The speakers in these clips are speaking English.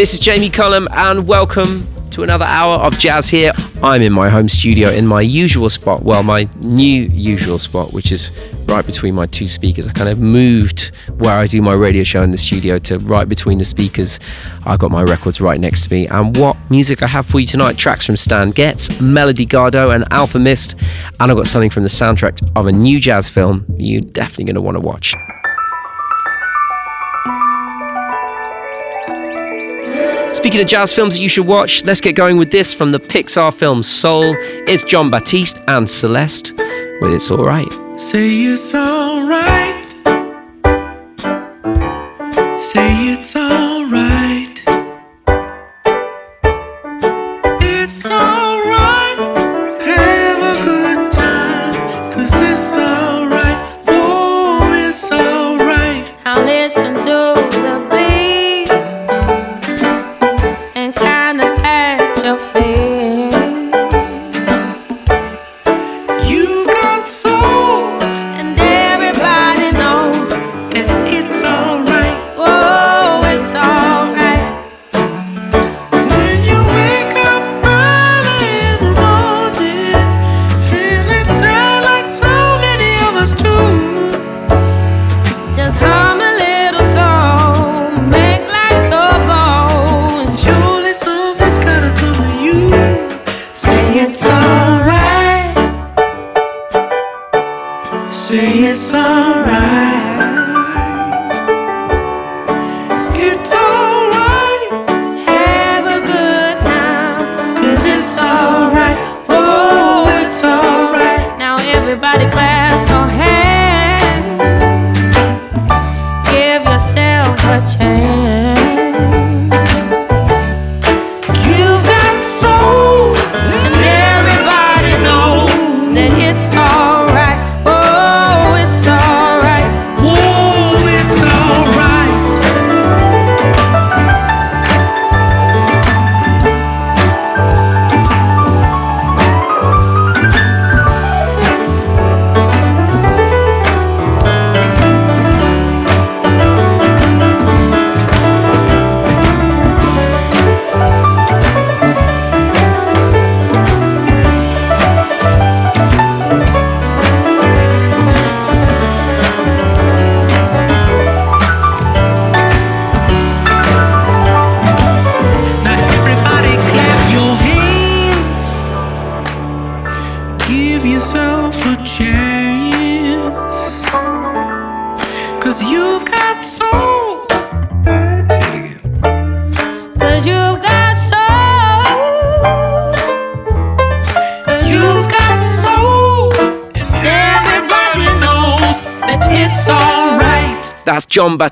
This is Jamie Cullum, and welcome to another hour of jazz here. I'm in my home studio in my usual spot, well, my new usual spot, which is right between my two speakers. I kind of moved where I do my radio show in the studio to right between the speakers. I've got my records right next to me. And what music I have for you tonight tracks from Stan Getz, Melody Gardot, and Alfa Mist. And I've got something from the soundtrack of a new jazz film you're definitely going to want to watch. Speaking of jazz films that you should watch, let's get going with this from the Pixar film Soul. It's Jon Batiste and Celeste with It's Alright. Say it's alright.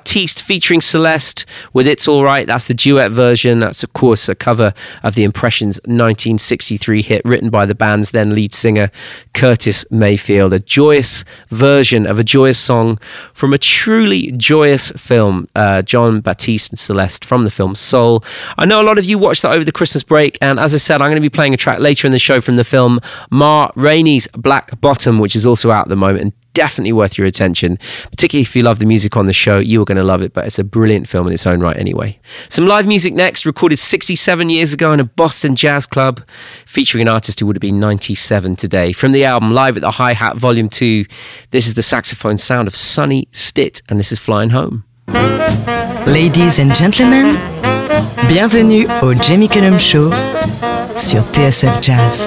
Jon Batiste featuring Celeste with It's Alright. That's the duet version. That's, of course, a cover of the Impressions 1963 hit written by the band's then lead singer, Curtis Mayfield. A joyous version of a joyous song from a truly joyous film, uh, Jon Batiste and Celeste from the film Soul. I know a lot of you watched that over the Christmas break, and as I said, I'm going to be playing a track later in the show from the film Ma Rainey's Black Bottom, which is also out at the moment. And definitely worth your attention, particularly if you love the music on the show. You are going to love it, but it's a brilliant film in its own right anyway. Some live music next, recorded 67 years ago in a Boston jazz club, featuring an artist who would have been 97 today. From the album Live at the Hi Hat Volume 2, this is the saxophone sound of Sonny Stitt, and this is Flying Home. Ladies and gentlemen, bienvenue au Jamie Cullum Show sur TSF Jazz.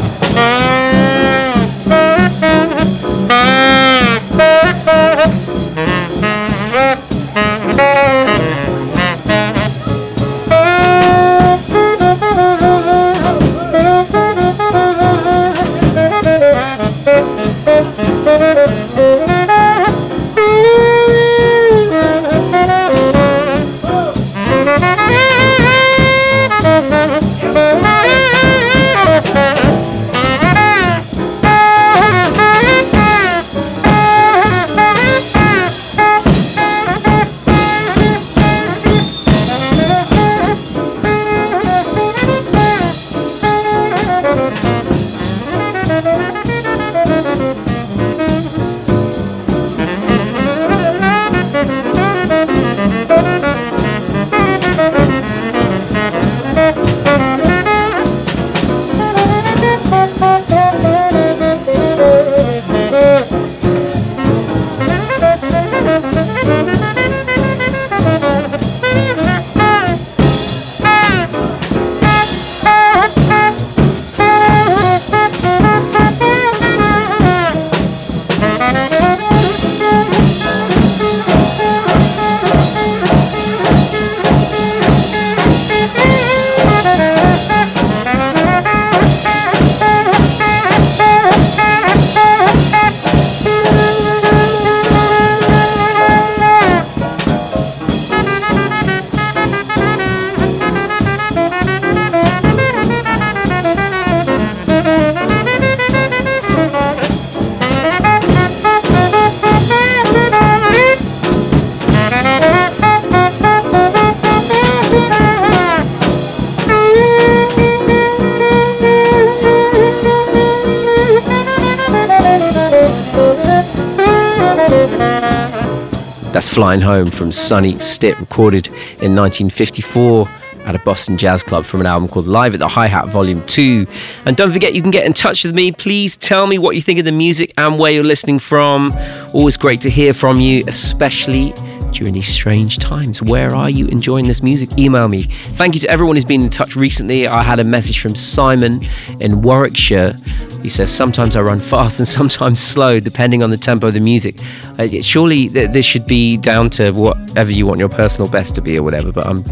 Flying Home from Sonny Stitt, recorded in 1954 at a Boston Jazz Club from an album called Live at the Hi Hat Volume 2. And don't forget, you can get in touch with me. Please tell me what you think of the music and where you're listening from. Always great to hear from you, especially during these strange times. Where are you enjoying this music? Email me. Thank you to everyone who's been in touch recently. I had a message from Simon in Warwickshire. He says, Sometimes I run fast and sometimes slow, depending on the tempo of the music. Uh, surely th- this should be down to whatever you want your personal best to be or whatever, but I'm.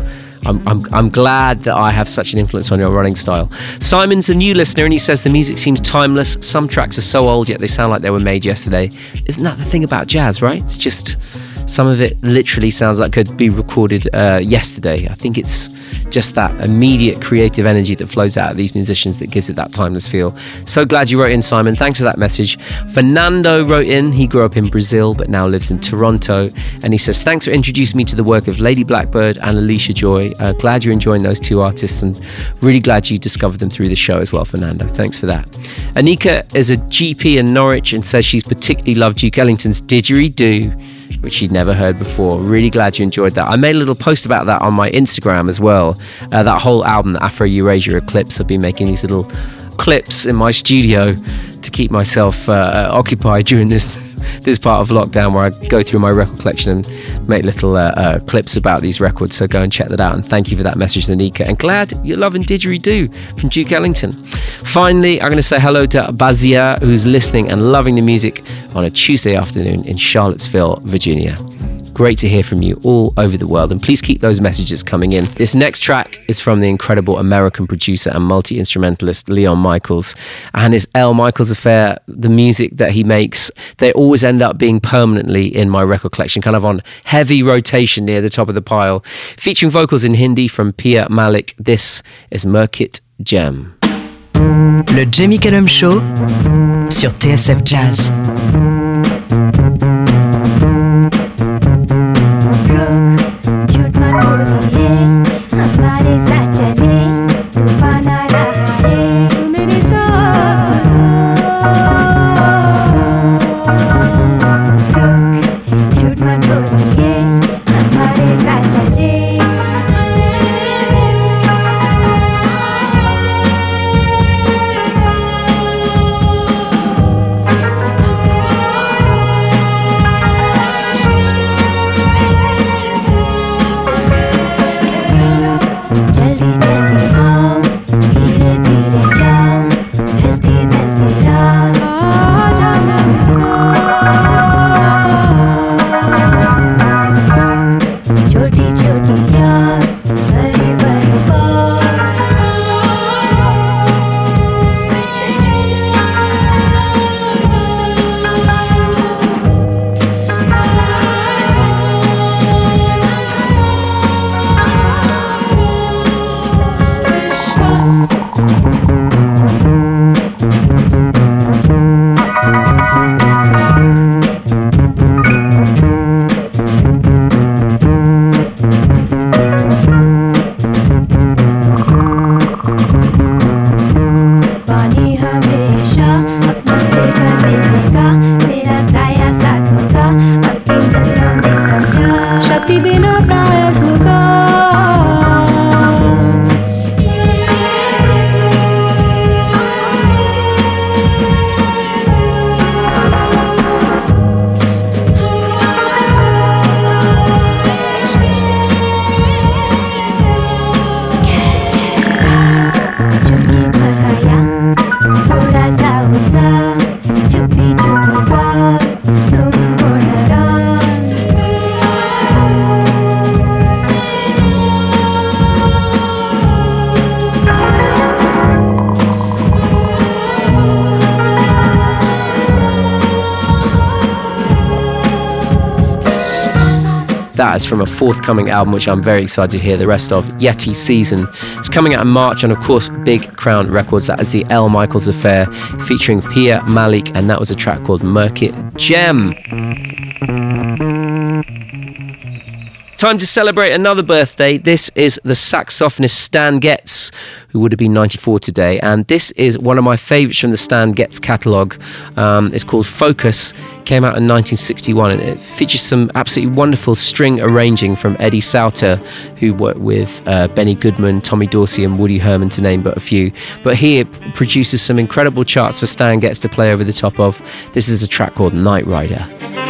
I'm, I'm, I'm glad that I have such an influence on your running style. Simon's a new listener and he says the music seems timeless. Some tracks are so old yet they sound like they were made yesterday. Isn't that the thing about jazz, right? It's just some of it literally sounds like could be recorded uh, yesterday. I think it's just that immediate creative energy that flows out of these musicians that gives it that timeless feel. So glad you wrote in, Simon. Thanks for that message. Fernando wrote in. He grew up in Brazil but now lives in Toronto. And he says, Thanks for introducing me to the work of Lady Blackbird and Alicia Joy. Uh, glad you're enjoying those two artists and really glad you discovered them through the show as well, Fernando. Thanks for that. Anika is a GP in Norwich and says she's particularly loved Duke Ellington's Didgeridoo which she'd never heard before. Really glad you enjoyed that. I made a little post about that on my Instagram as well. Uh, that whole album, Afro-Eurasian Eclipse, I've been making these little clips in my studio to keep myself uh, occupied during this this is part of lockdown where I go through my record collection and make little uh, uh, clips about these records. So go and check that out. And thank you for that message, Nanika. And glad you're loving Didgeridoo from Duke Ellington. Finally, I'm going to say hello to Bazia, who's listening and loving the music on a Tuesday afternoon in Charlottesville, Virginia. Great to hear from you all over the world, and please keep those messages coming in. This next track is from the incredible American producer and multi instrumentalist Leon Michels and his El Michels Affair. The music that he makes, they always end up being permanently in my record collection, kind of on heavy rotation near the top of the pile. Featuring vocals in Hindi from Piya Malik, this is Murkit Gem. Le Jamie Cullum Show sur TSF Jazz. That is from a forthcoming album, which I'm very excited to hear the rest of, Yeti Season. It's coming out in March, and of course, Big Crown Records. That is the El Michels Affair featuring Piya Malik, and that was a track called Murkit Gem. Time to celebrate another birthday. This is the saxophonist Stan Getz, who would have been 94 today. And this is one of my favourites from the Stan Getz catalogue. Um, it's called Focus. Came out in 1961 and it features some absolutely wonderful string arranging from Eddie Sauter, who worked with uh, Benny Goodman, Tommy Dorsey, and Woody Herman, to name but a few. But here it produces some incredible charts for Stan Getz to play over the top of. This is a track called Night Rider.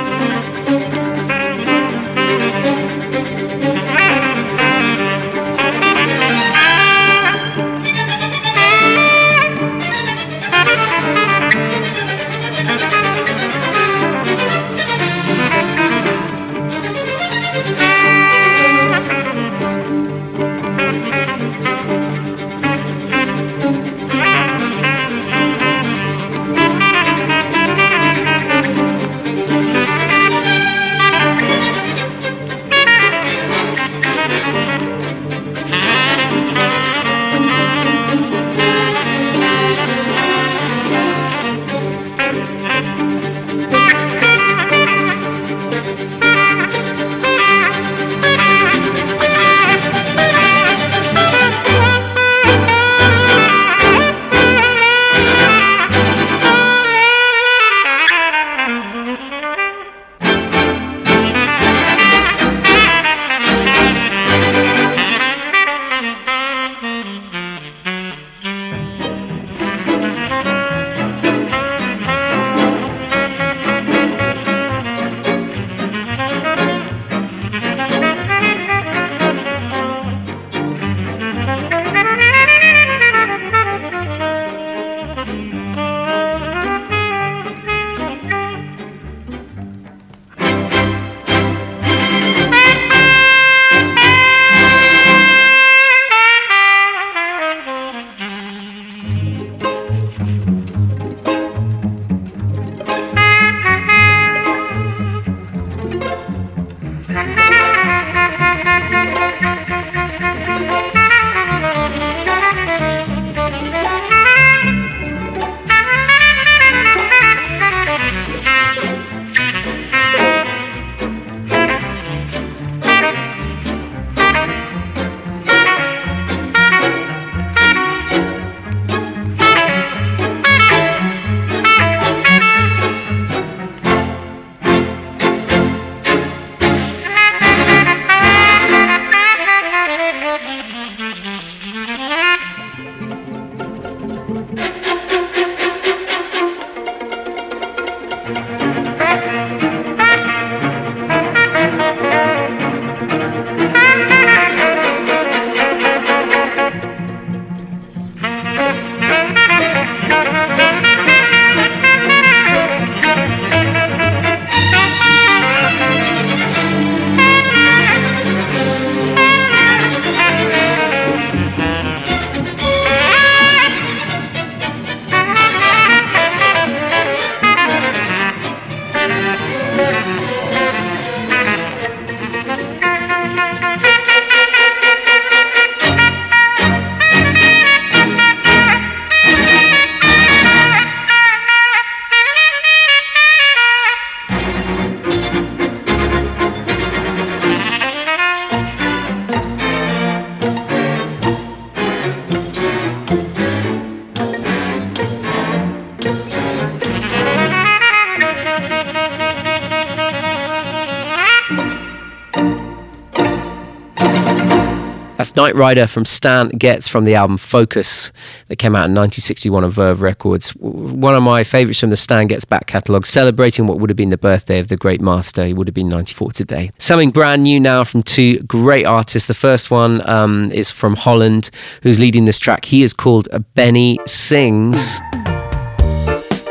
Night Rider from Stan Getz from the album Focus that came out in 1961 on Verve Records. One of my favourites from the Stan Getz back catalogue, celebrating what would have been the birthday of the great master. He would have been 94 today. Something brand new now from two great artists. The first one um, is from Holland, who's leading this track. He is called Benny Sings.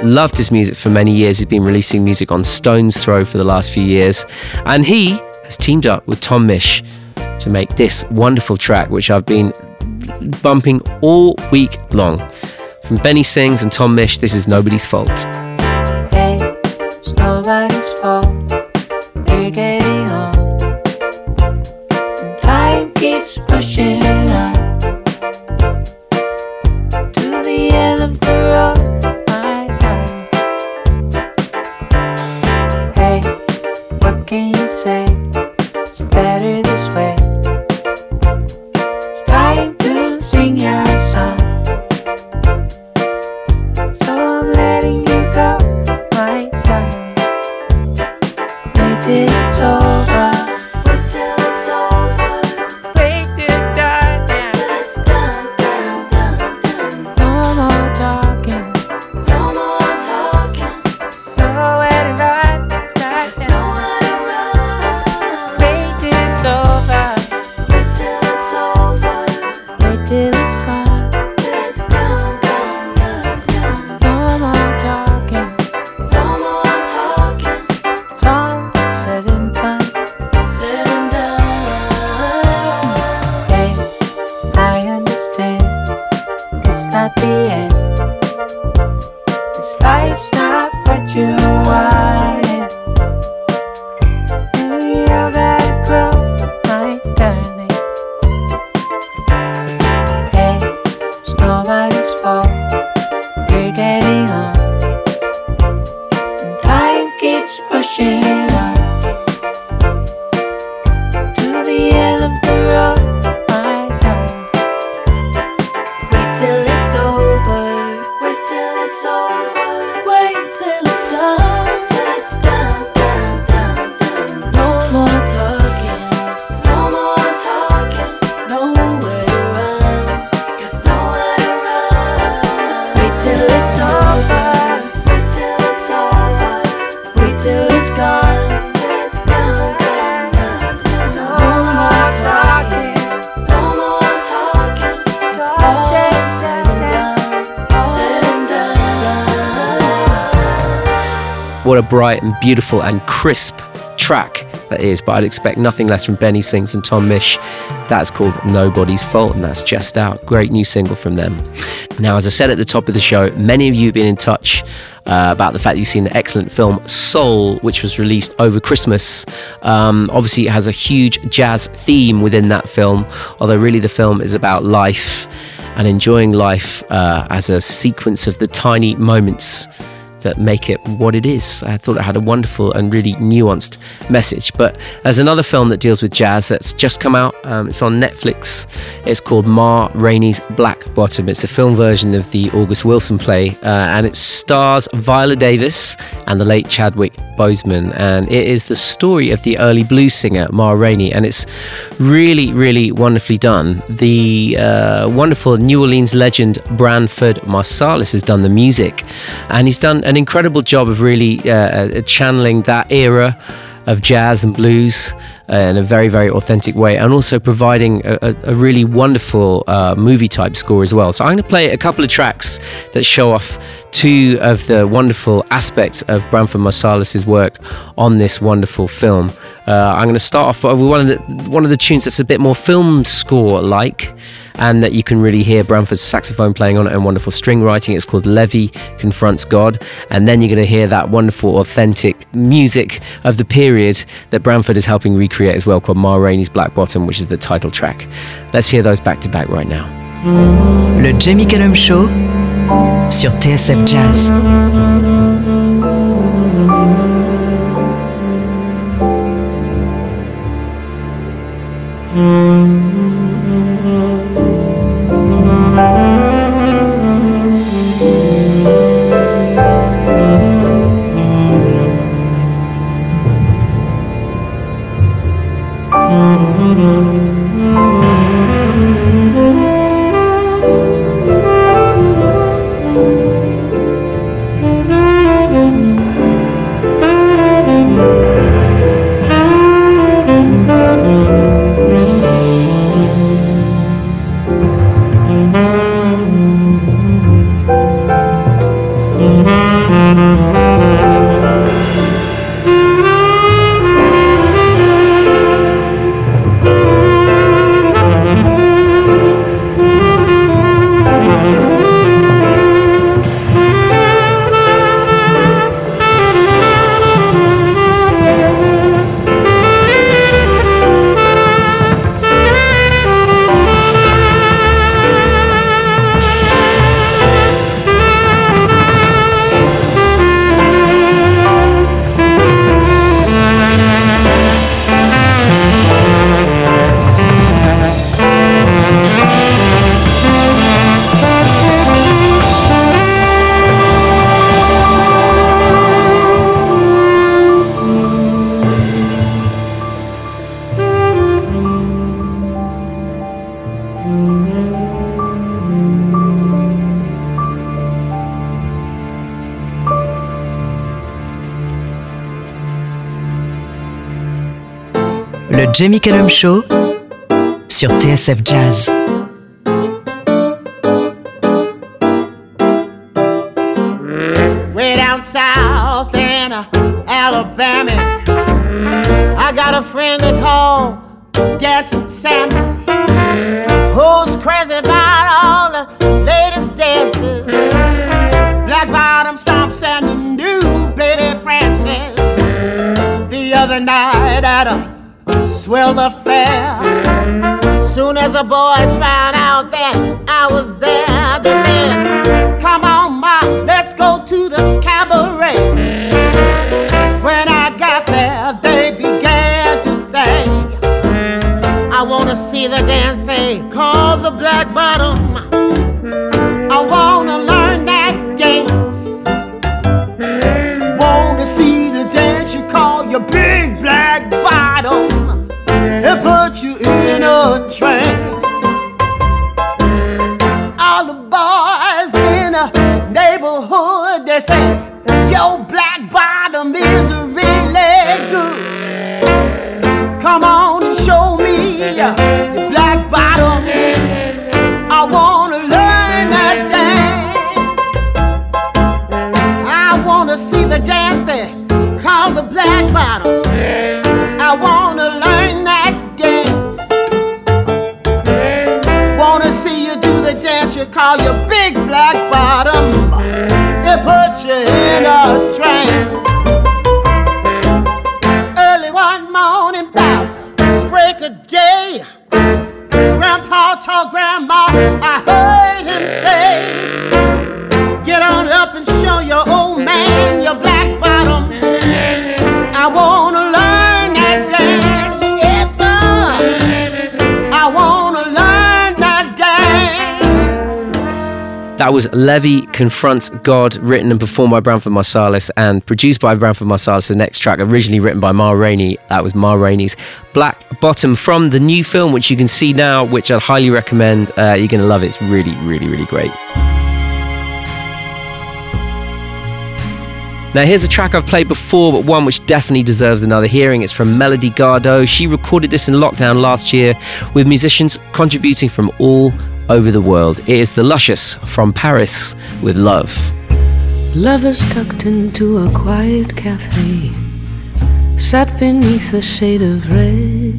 Loved his music for many years. He's been releasing music on Stone's Throw for the last few years. And he has teamed up with Tom Misch to make this wonderful track, which I've been bumping all week long. From Benny Sings and Tom Misch, this is Nobody's Fault. Hey, bright and beautiful and crisp track that is, but I'd expect nothing less from Benny Sings and Tom Misch. That's called Nobody's Fault, and that's just out. Great new single from them. Now, as I said at the top of the show, many of you have been in touch uh, about the fact that you've seen the excellent film Soul, which was released over Christmas. Um, obviously, it has a huge jazz theme within that film, although really the film is about life and enjoying life uh, as a sequence of the tiny moments that make it what it is. I thought it had a wonderful and really nuanced message. But there's another film that deals with jazz that's just come out. Um, it's on Netflix. It's called Ma Rainey's Black Bottom. It's a film version of the August Wilson play, uh, and it stars Viola Davis and the late Chadwick Boseman. And it is the story of the early blues singer Ma Rainey, and it's really, really wonderfully done. The uh, wonderful New Orleans legend Branford Marsalis has done the music, and he's done an incredible job of really uh, uh, channeling that era of jazz and blues uh, in a very, very authentic way, and also providing a, a, really wonderful uh, movie type score as well. So, I'm going to play a couple of tracks that show off two of the wonderful aspects of Branford Marsalis' work on this wonderful film. Uh, I'm going to start off with one of the one of the tunes that's a bit more film score like, and that you can really hear Branford's saxophone playing on it and wonderful string writing. It's called Levee Confronts God, and then you're going to hear that wonderful, authentic music of the period that Branford is helping recreate as well, called Ma Rainey's Black Bottom, which is the title track. Let's hear those back to back right now. Le Jamie Cullum Show sur TSF Jazz. Thank Jamie Cullum Show sur TSF Jazz. You your big black bottom. It put you in a trance. I That was Levee Confronts God, written and performed by Branford Marsalis and produced by Branford Marsalis. The next track, originally written by Ma Rainey, that was Ma Rainey's Black Bottom from the new film, which you can see now, which I'd highly recommend. Uh, you're going to love it. It's really, really, really great. Now, here's a track I've played before, but one which definitely deserves another hearing. It's from Melody Gardot. She recorded this in lockdown last year with musicians contributing from all over the world. It is The Luscious from Paris with Love. Lovers tucked into a quiet cafe sat beneath a shade of red.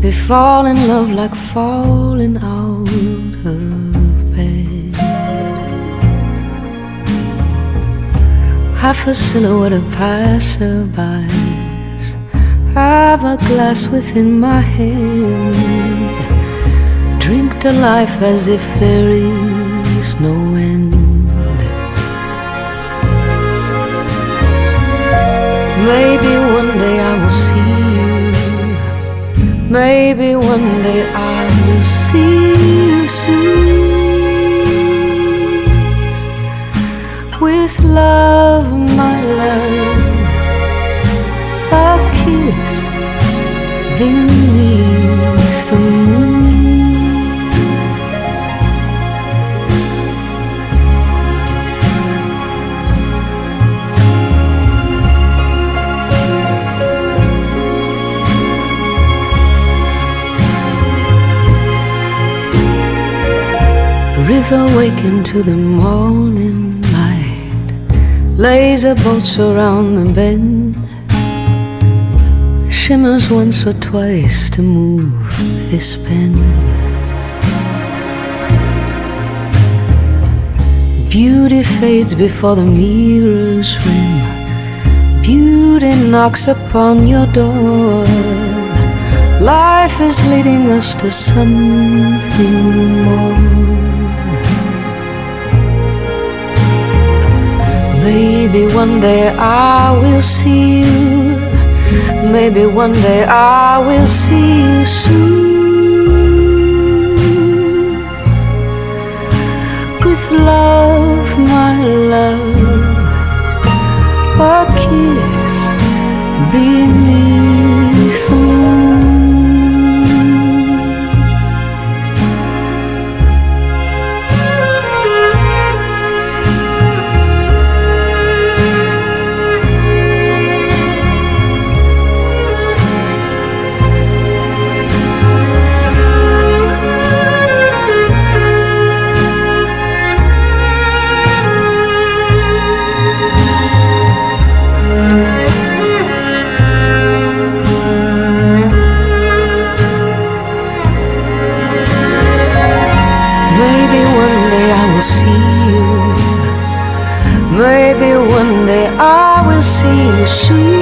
They fall in love like falling out Half a silhouette of passerbys. Have a glass within my hand. Drink to life as if there is no end. Maybe one day I will see you. Maybe one day I will see you soon. With love, love, a kiss beneath the moon. River waking to the morning. Laser boats around the bend. Shimmers once or twice to move this pen. Beauty fades before the mirror's rim. Beauty knocks upon your door. Life is leading us to something more. Maybe one day I will see you. Maybe one day I will see you soon. With love, my love, a kiss beneath I will see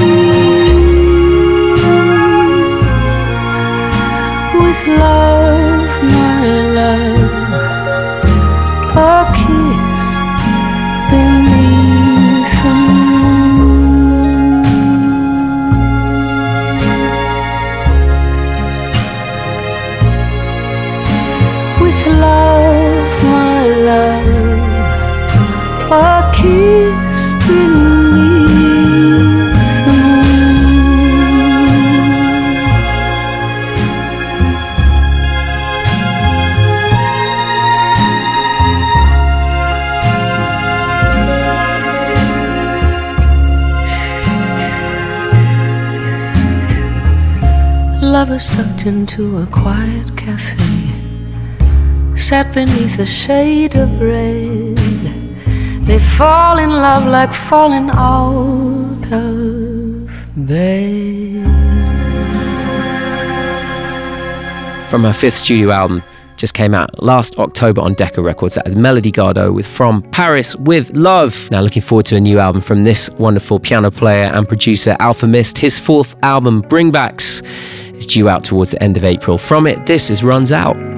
Lovers tucked into a quiet cafe sat beneath a shade of red. They fall in love like falling out of bed. from her fifth studio album. Just came out last October on Decca Records. That is Melody Gardot with From Paris with Love. Now, looking forward to a new album from this wonderful piano player and producer, Alfa Mist. His fourth album, Bring Backs, is due out towards the end of April. From it, this is Run Outs.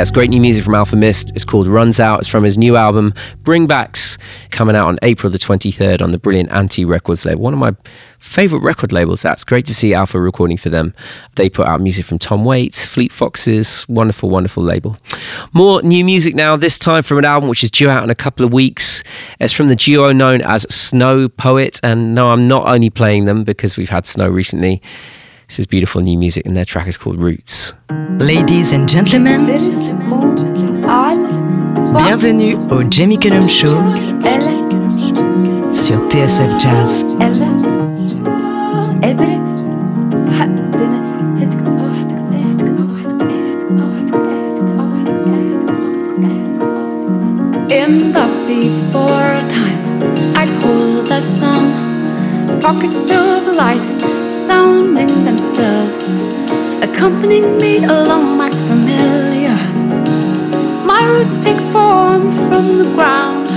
Yeah, it's great new music from Alfa Mist. It's called Run Outs. It's from his new album, Bring Backs, coming out on April the 23rd on the brilliant Anti Records label. One of my favorite record labels. That's great to see Alpha recording for them. They put out music from Tom Waits, Fleet Foxes. Wonderful, wonderful label. More new music now, this time from an album which is due out in a couple of weeks. It's from the duo known as Snow Poet. And no, I'm not only playing them because we've had snow recently. This is beautiful new music, and their track is called Roots. Ladies and gentlemen, bienvenue au Jamie Cullum Show sur TSF Jazz. In the before time, I'd hold the sun, pockets of light sounding themselves, accompanying me along my familiar. My roots take form from the ground.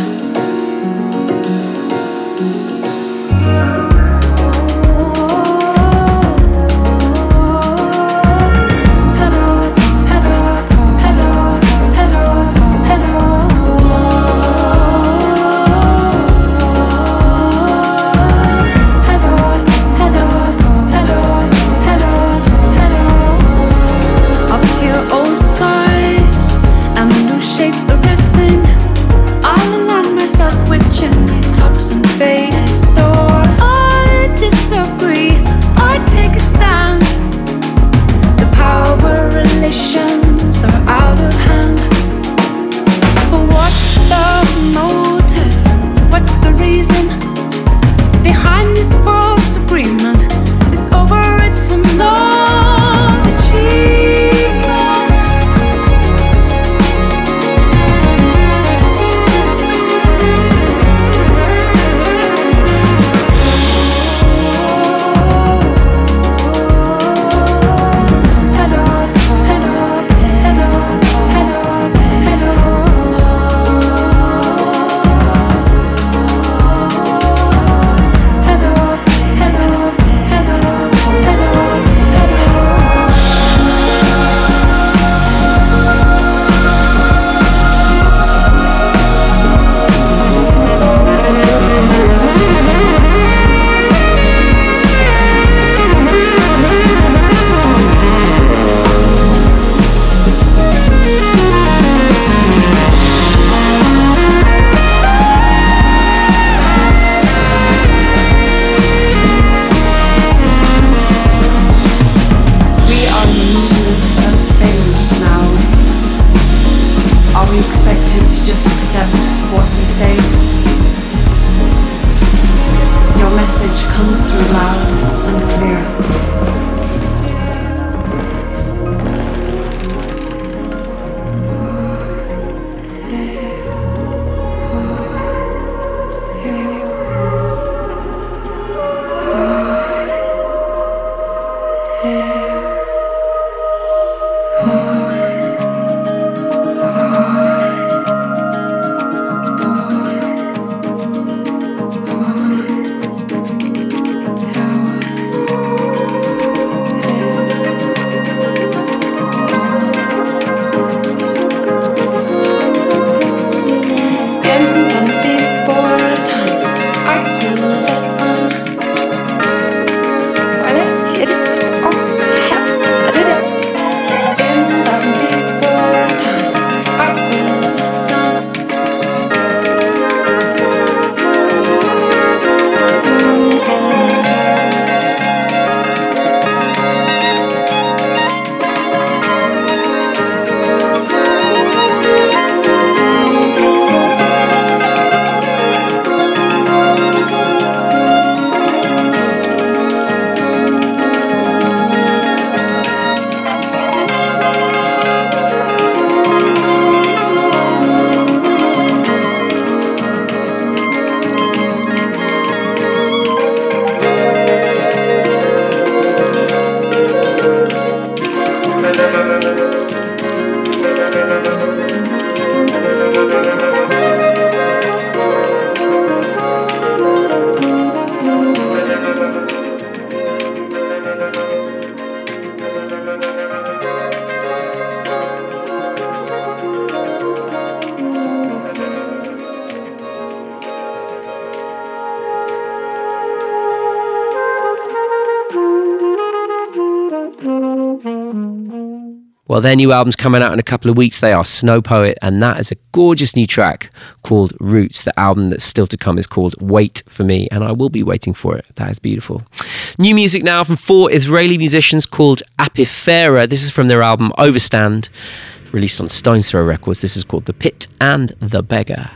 Their new album's coming out in a couple of weeks. They are Snow Poet, and that is a gorgeous new track called Roots. The album that's still to come is called Wait for Me, and I will be waiting for it. That is beautiful. New music now from four Israeli musicians called Apifera. This is from their album Overstand, released on Stone's Throw Records. This is called The Pit and the Beggar.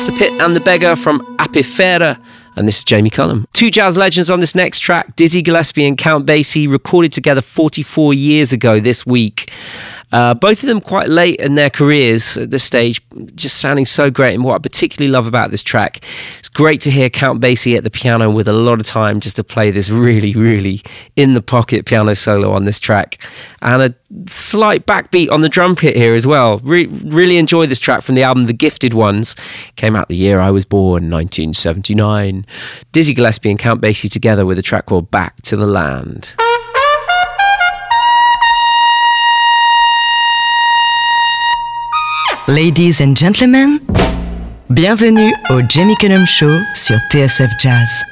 That's The Pit and the Beggar from Apifera. And this is Jamie Cullum. Two jazz legends on this next track Dizzy Gillespie and Count Basie recorded together 44 years ago this week. Uh, both of them quite late in their careers at this stage, just sounding so great. And what I particularly love about this track, great to hear Count Basie at the piano with a lot of time just to play this really, really in the pocket piano solo on this track. And a slight backbeat on the drum kit here as well. Re- really enjoy this track from the album The Gifted Ones. Came out the year I was born, 1979. Dizzy Gillespie and Count Basie together with a track called Back to the Land. Ladies and gentlemen, bienvenue au Jamie Cullum Show sur TSF Jazz.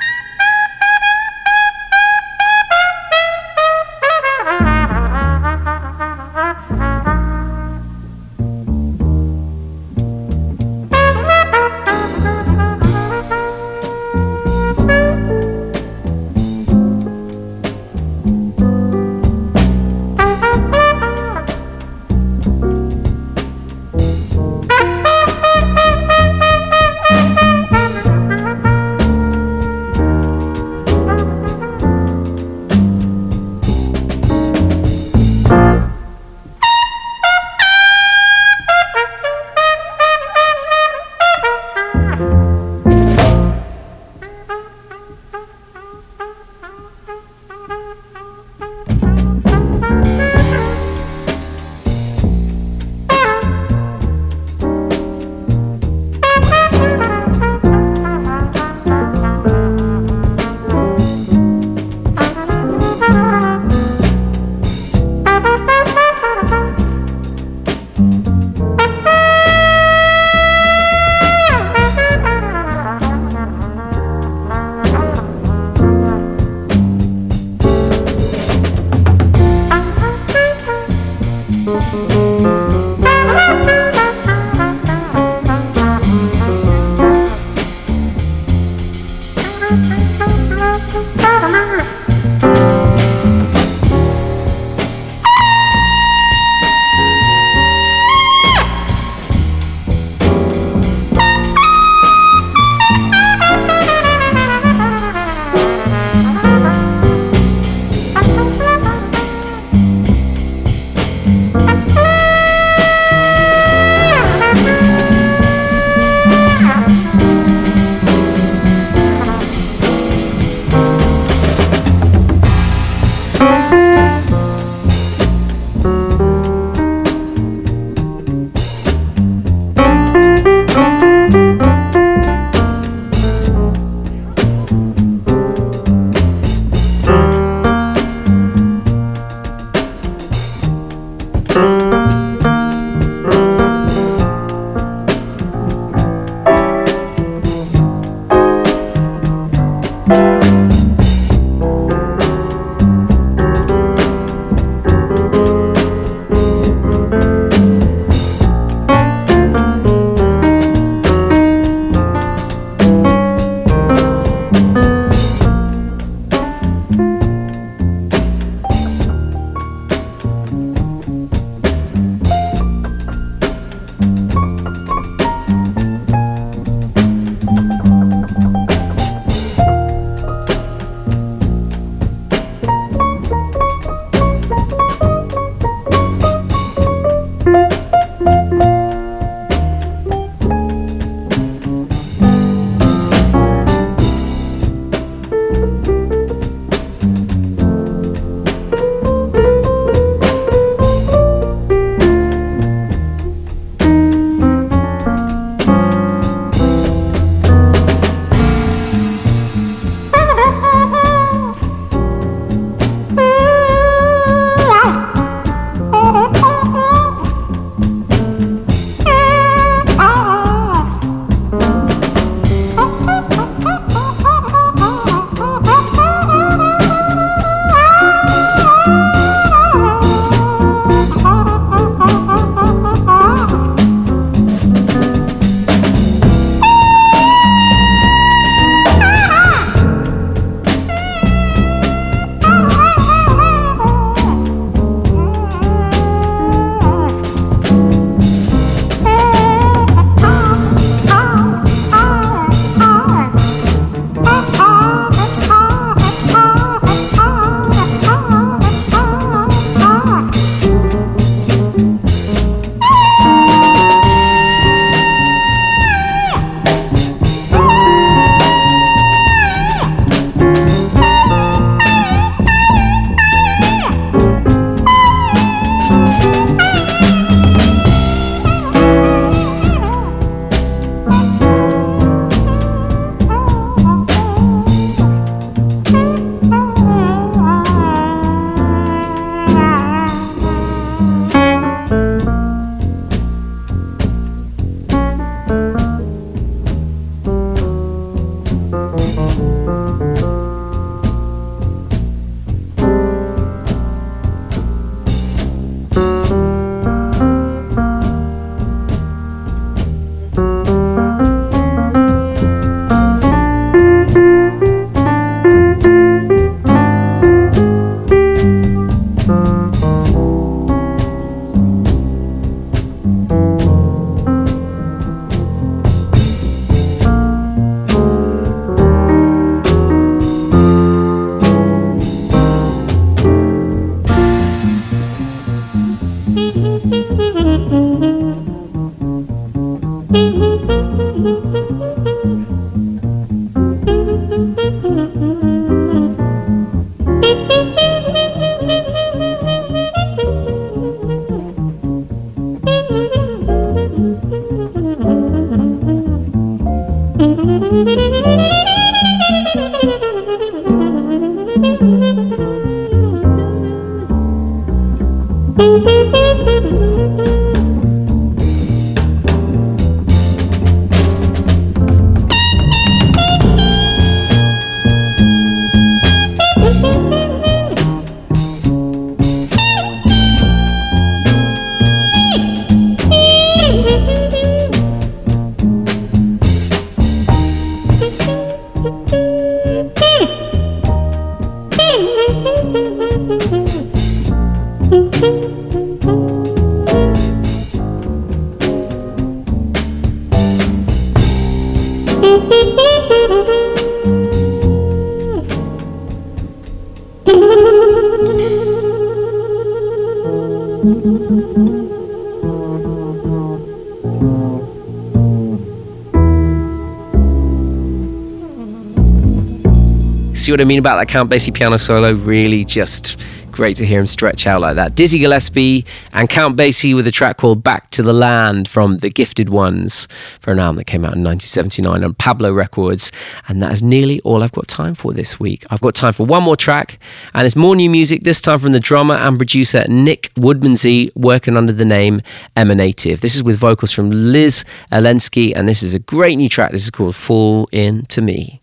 See what I mean about that Count Basie piano solo? Really just great to hear him stretch out like that. Dizzy Gillespie and Count Basie with a track called Back to the Land from The Gifted Ones for an album that came out in 1979 on Pablo Records. And that is nearly all I've got time for this week. I've got time for one more track, and it's more new music, this time from the drummer and producer Nick Woodmansey, working under the name Emanative. This is with vocals from Liz Elensky, and this is a great new track. This is called Fall Into Me.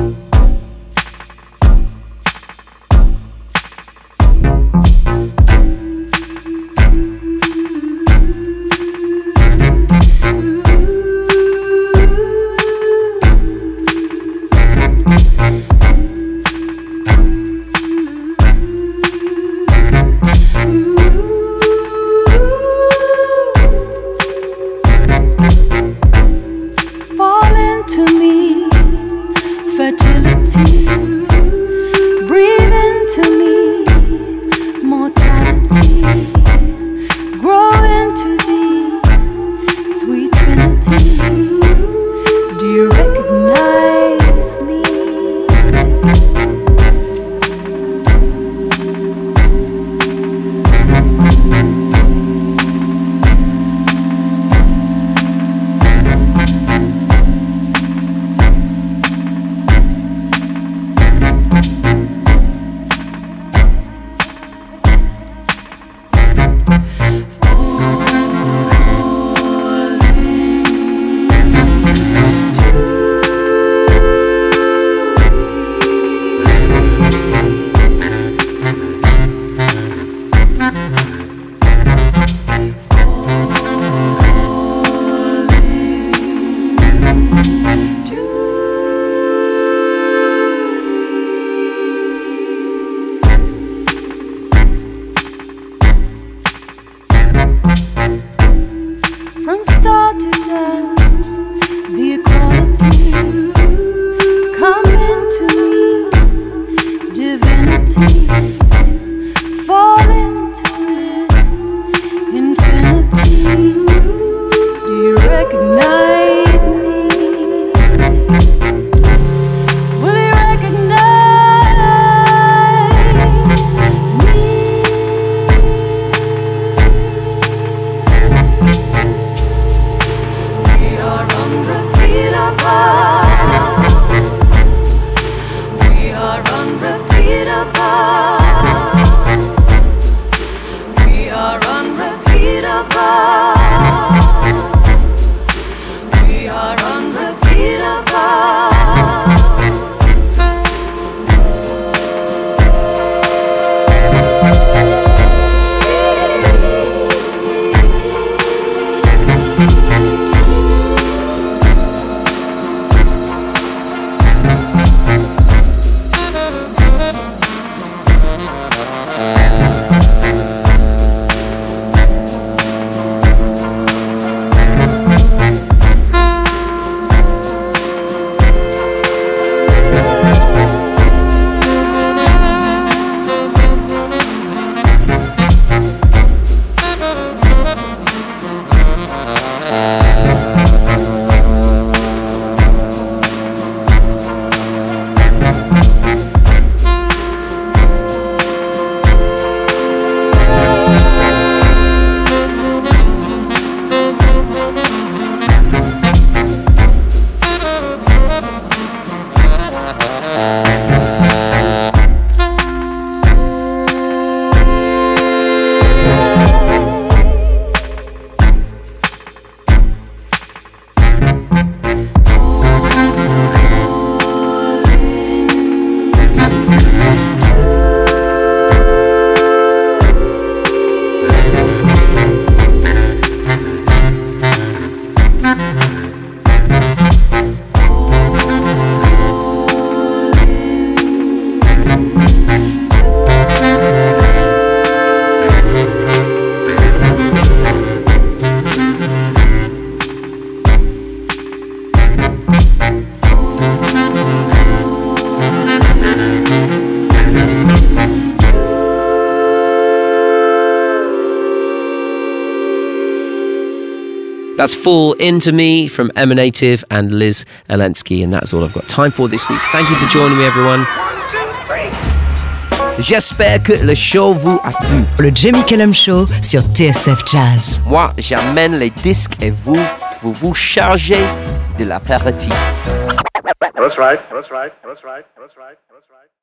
That's Fall Into Me from Emanative and Liz Elensky. And that's all I've got time for this week. Thank you for joining me, everyone. J'espère que le show vous a plu. Le Jamie Cullum Show sur TSF Jazz. Moi, j'amène les disques et vous, vous vous chargez de l'apéritif. That's right. That's right. That's right. That's right. That's right.